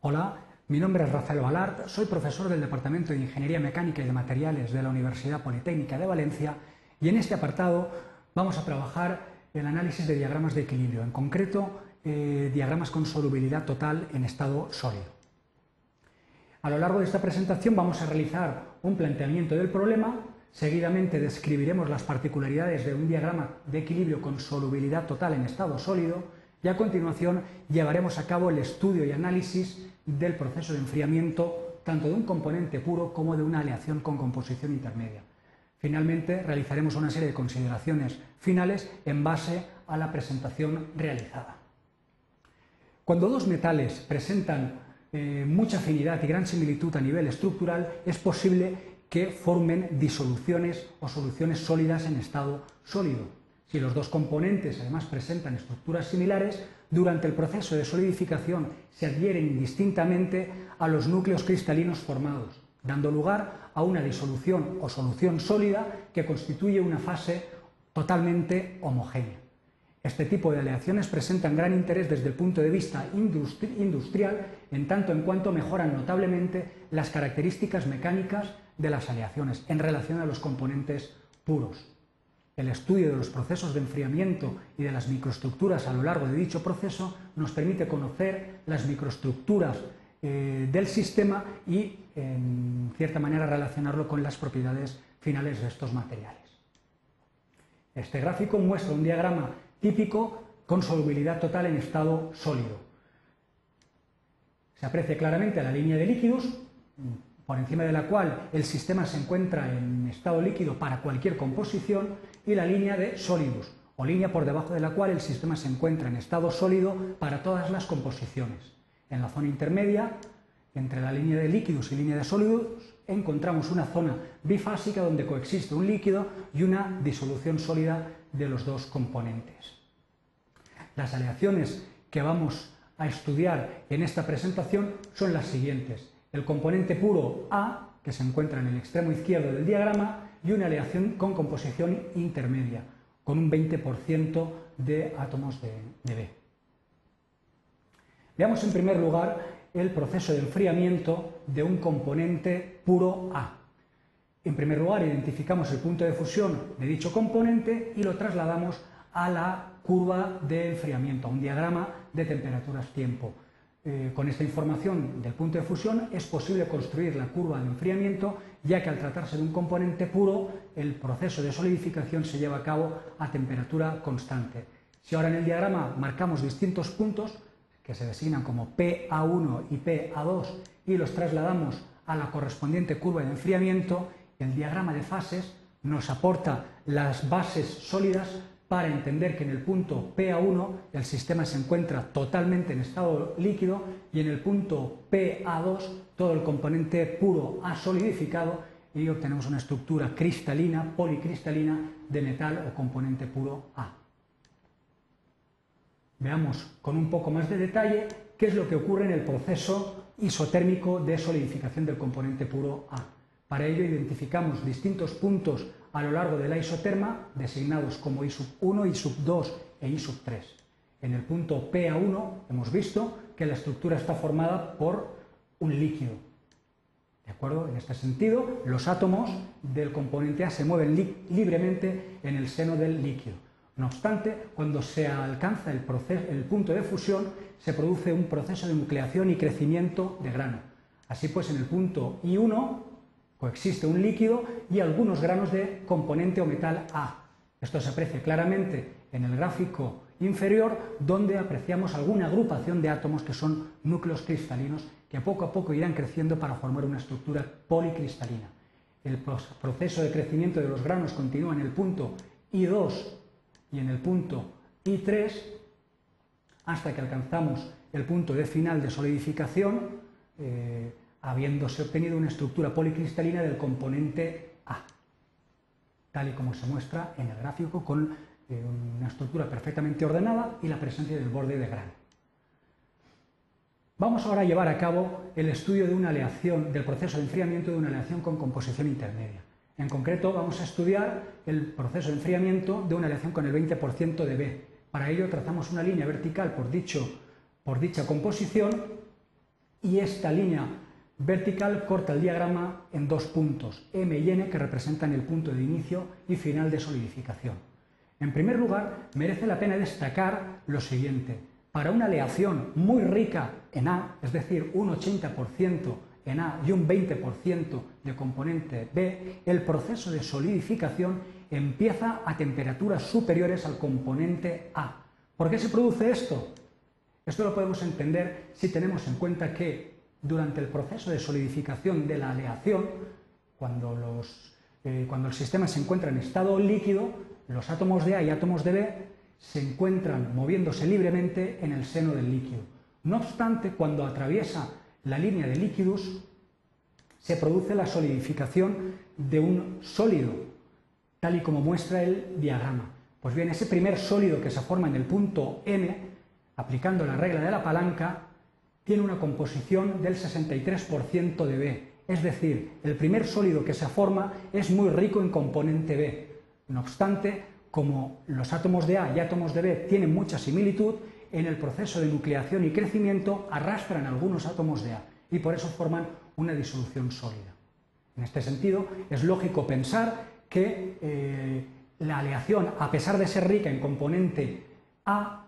Hola, mi nombre es Rafael Balart, soy profesor del Departamento de Ingeniería Mecánica y de Materiales de la Universidad Politécnica de Valencia y en este apartado vamos a trabajar el análisis de diagramas de equilibrio, en concreto eh, diagramas con solubilidad total en estado sólido. A lo largo de esta presentación vamos a realizar un planteamiento del problema, seguidamente describiremos las particularidades de un diagrama de equilibrio con solubilidad total en estado sólido y a continuación llevaremos a cabo el estudio y análisis del proceso de enfriamiento tanto de un componente puro como de una aleación con composición intermedia. Finalmente, realizaremos una serie de consideraciones finales en base a la presentación realizada. Cuando dos metales presentan eh, mucha afinidad y gran similitud a nivel estructural, es posible que formen disoluciones o soluciones sólidas en estado sólido. Si los dos componentes además presentan estructuras similares, durante el proceso de solidificación se adhieren indistintamente a los núcleos cristalinos formados, dando lugar a una disolución o solución sólida que constituye una fase totalmente homogénea. Este tipo de aleaciones presentan gran interés desde el punto de vista industrial en tanto en cuanto mejoran notablemente las características mecánicas de las aleaciones en relación a los componentes puros. El estudio de los procesos de enfriamiento y de las microestructuras a lo largo de dicho proceso nos permite conocer las microestructuras eh, del sistema y, en cierta manera, relacionarlo con las propiedades finales de estos materiales. Este gráfico muestra un diagrama típico con solubilidad total en estado sólido. Se aprecia claramente la línea de líquidos, por encima de la cual el sistema se encuentra en estado líquido para cualquier composición, y la línea de sólidos, o línea por debajo de la cual el sistema se encuentra en estado sólido para todas las composiciones. En la zona intermedia, entre la línea de líquidos y línea de sólidos, encontramos una zona bifásica donde coexiste un líquido y una disolución sólida de los dos componentes. Las aleaciones que vamos a estudiar en esta presentación son las siguientes el componente puro A, que se encuentra en el extremo izquierdo del diagrama, y una aleación con composición intermedia, con un 20% de átomos de, B. Veamos en primer lugar el proceso de enfriamiento de un componente puro A. En primer lugar, identificamos el punto de fusión de dicho componente y lo trasladamos a la curva de enfriamiento, a un diagrama de temperaturas-tiempo. Eh, con esta información del punto de fusión es posible construir la curva de enfriamiento, ya que al tratarse de un componente puro, el proceso de solidificación se lleva a cabo a temperatura constante. Si ahora en el diagrama marcamos distintos puntos, que se designan como PA1 y PA2, y los trasladamos a la correspondiente curva de enfriamiento, el diagrama de fases nos aporta las bases sólidas para entender que en el punto PA1 el sistema se encuentra totalmente en estado líquido y en el punto PA2 todo el componente puro ha solidificado y obtenemos una estructura cristalina, policristalina de metal o componente puro A. Veamos con un poco más de detalle qué es lo que ocurre en el proceso isotérmico de solidificación del componente puro A. Para ello identificamos distintos puntos a lo largo de la isoterma, designados como I 1, I 2 e I 3. En el punto PA1 hemos visto que la estructura está formada por un líquido. ¿De acuerdo? En este sentido, los átomos del componente A se mueven libremente en el seno del líquido. No obstante, cuando se alcanza el, el punto de fusión, se produce un proceso de nucleación y crecimiento de grano. Así pues, en el punto I1 Coexiste un líquido y algunos granos de componente o metal A. Esto se aprecia claramente en el gráfico inferior, donde apreciamos alguna agrupación de átomos que son núcleos cristalinos que poco a poco irán creciendo para formar una estructura policristalina. El proceso de crecimiento de los granos continúa en el punto I2 y en el punto I3 hasta que alcanzamos el punto de final de solidificación. Eh, habiéndose obtenido una estructura policristalina del componente A, tal y como se muestra en el gráfico con eh, una estructura perfectamente ordenada y la presencia del borde de grano. Vamos ahora a llevar a cabo el estudio de una aleación, del proceso de enfriamiento de una aleación con composición intermedia. En concreto, vamos a estudiar el proceso de enfriamiento de una aleación con el 20% de B. Para ello, trazamos una línea vertical por, dicho, por dicha composición y esta línea vertical corta el diagrama en dos puntos, M y N, que representan el punto de inicio y final de solidificación. En primer lugar, merece la pena destacar lo siguiente. Para una aleación muy rica en A, es decir, un 80% en A y un 20% de componente B, el proceso de solidificación empieza a temperaturas superiores al componente A. ¿Por qué se produce esto? Esto lo podemos entender si tenemos en cuenta que durante el proceso de solidificación de la aleación, cuando, eh, cuando el sistema se encuentra en estado líquido, los átomos de A y átomos de B se encuentran moviéndose libremente en el seno del líquido. No obstante, cuando atraviesa la línea de líquidos, se produce la solidificación de un sólido, tal y como muestra el diagrama. Pues bien, ese primer sólido que se forma en el punto M, aplicando la regla de la palanca, tiene una composición del 63% de B. Es decir, el primer sólido que se forma es muy rico en componente B. No obstante, como los átomos de A y átomos de B tienen mucha similitud, en el proceso de nucleación y crecimiento arrastran algunos átomos de A y por eso forman una disolución sólida. En este sentido, es lógico pensar que eh, la aleación, a pesar de ser rica en componente A,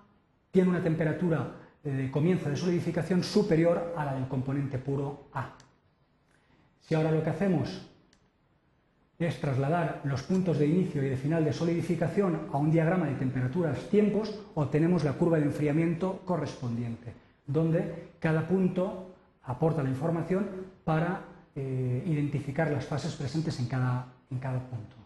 tiene una temperatura de comienzo de solidificación superior a la del componente puro A. Si ahora lo que hacemos es trasladar los puntos de inicio y de final de solidificación a un diagrama de temperaturas-tiempos, obtenemos la curva de enfriamiento correspondiente, donde cada punto aporta la información para eh, identificar las fases presentes en cada, en cada punto.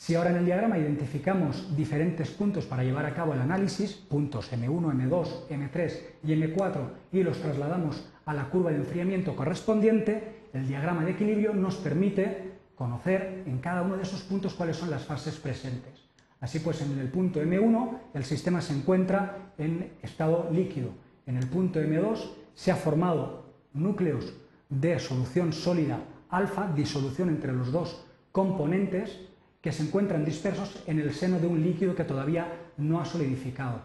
Si ahora en el diagrama identificamos diferentes puntos para llevar a cabo el análisis, puntos M1, M2, M3 y M4, y los trasladamos a la curva de enfriamiento correspondiente, el diagrama de equilibrio nos permite conocer en cada uno de esos puntos cuáles son las fases presentes. Así pues, en el punto M1 el sistema se encuentra en estado líquido. En el punto M2 se ha formado núcleos de solución sólida alfa, disolución entre los dos componentes, que se encuentran dispersos en el seno de un líquido que todavía no ha solidificado.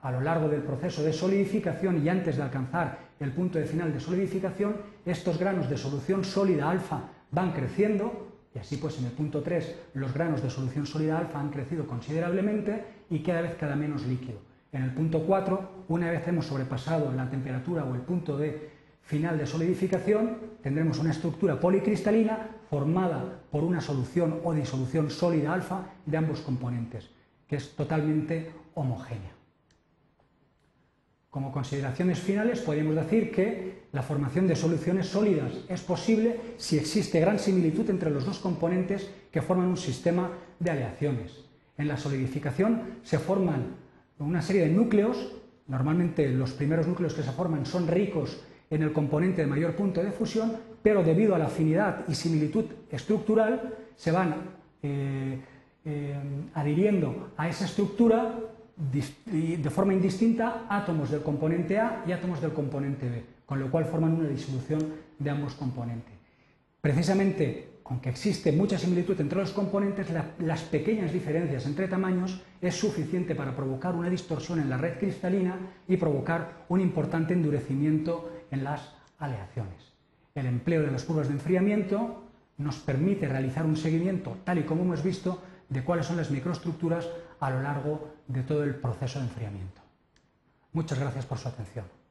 A lo largo del proceso de solidificación y antes de alcanzar el punto de final de solidificación, estos granos de solución sólida alfa van creciendo y así pues en el punto 3 los granos de solución sólida alfa han crecido considerablemente y cada vez queda menos líquido. En el punto 4, una vez hemos sobrepasado la temperatura o el punto de final de solidificación, tendremos una estructura policristalina formada por una solución o disolución sólida alfa de ambos componentes, que es totalmente homogénea. Como consideraciones finales, podemos decir que la formación de soluciones sólidas es posible si existe gran similitud entre los dos componentes que forman un sistema de aleaciones. En la solidificación se forman una serie de núcleos, normalmente los primeros núcleos que se forman son ricos en el componente de mayor punto de fusión, pero debido a la afinidad y similitud estructural se van eh, eh, adhiriendo a esa estructura de forma indistinta átomos del componente A y átomos del componente B, con lo cual forman una disolución de ambos componentes. Precisamente, aunque existe mucha similitud entre los componentes, las pequeñas diferencias entre tamaños es suficiente para provocar una distorsión en la red cristalina y provocar un importante endurecimiento en las aleaciones. El empleo de las curvas de enfriamiento nos permite realizar un seguimiento, tal y como hemos visto, de cuáles son las microestructuras a lo largo de todo el proceso de enfriamiento. Muchas gracias por su atención.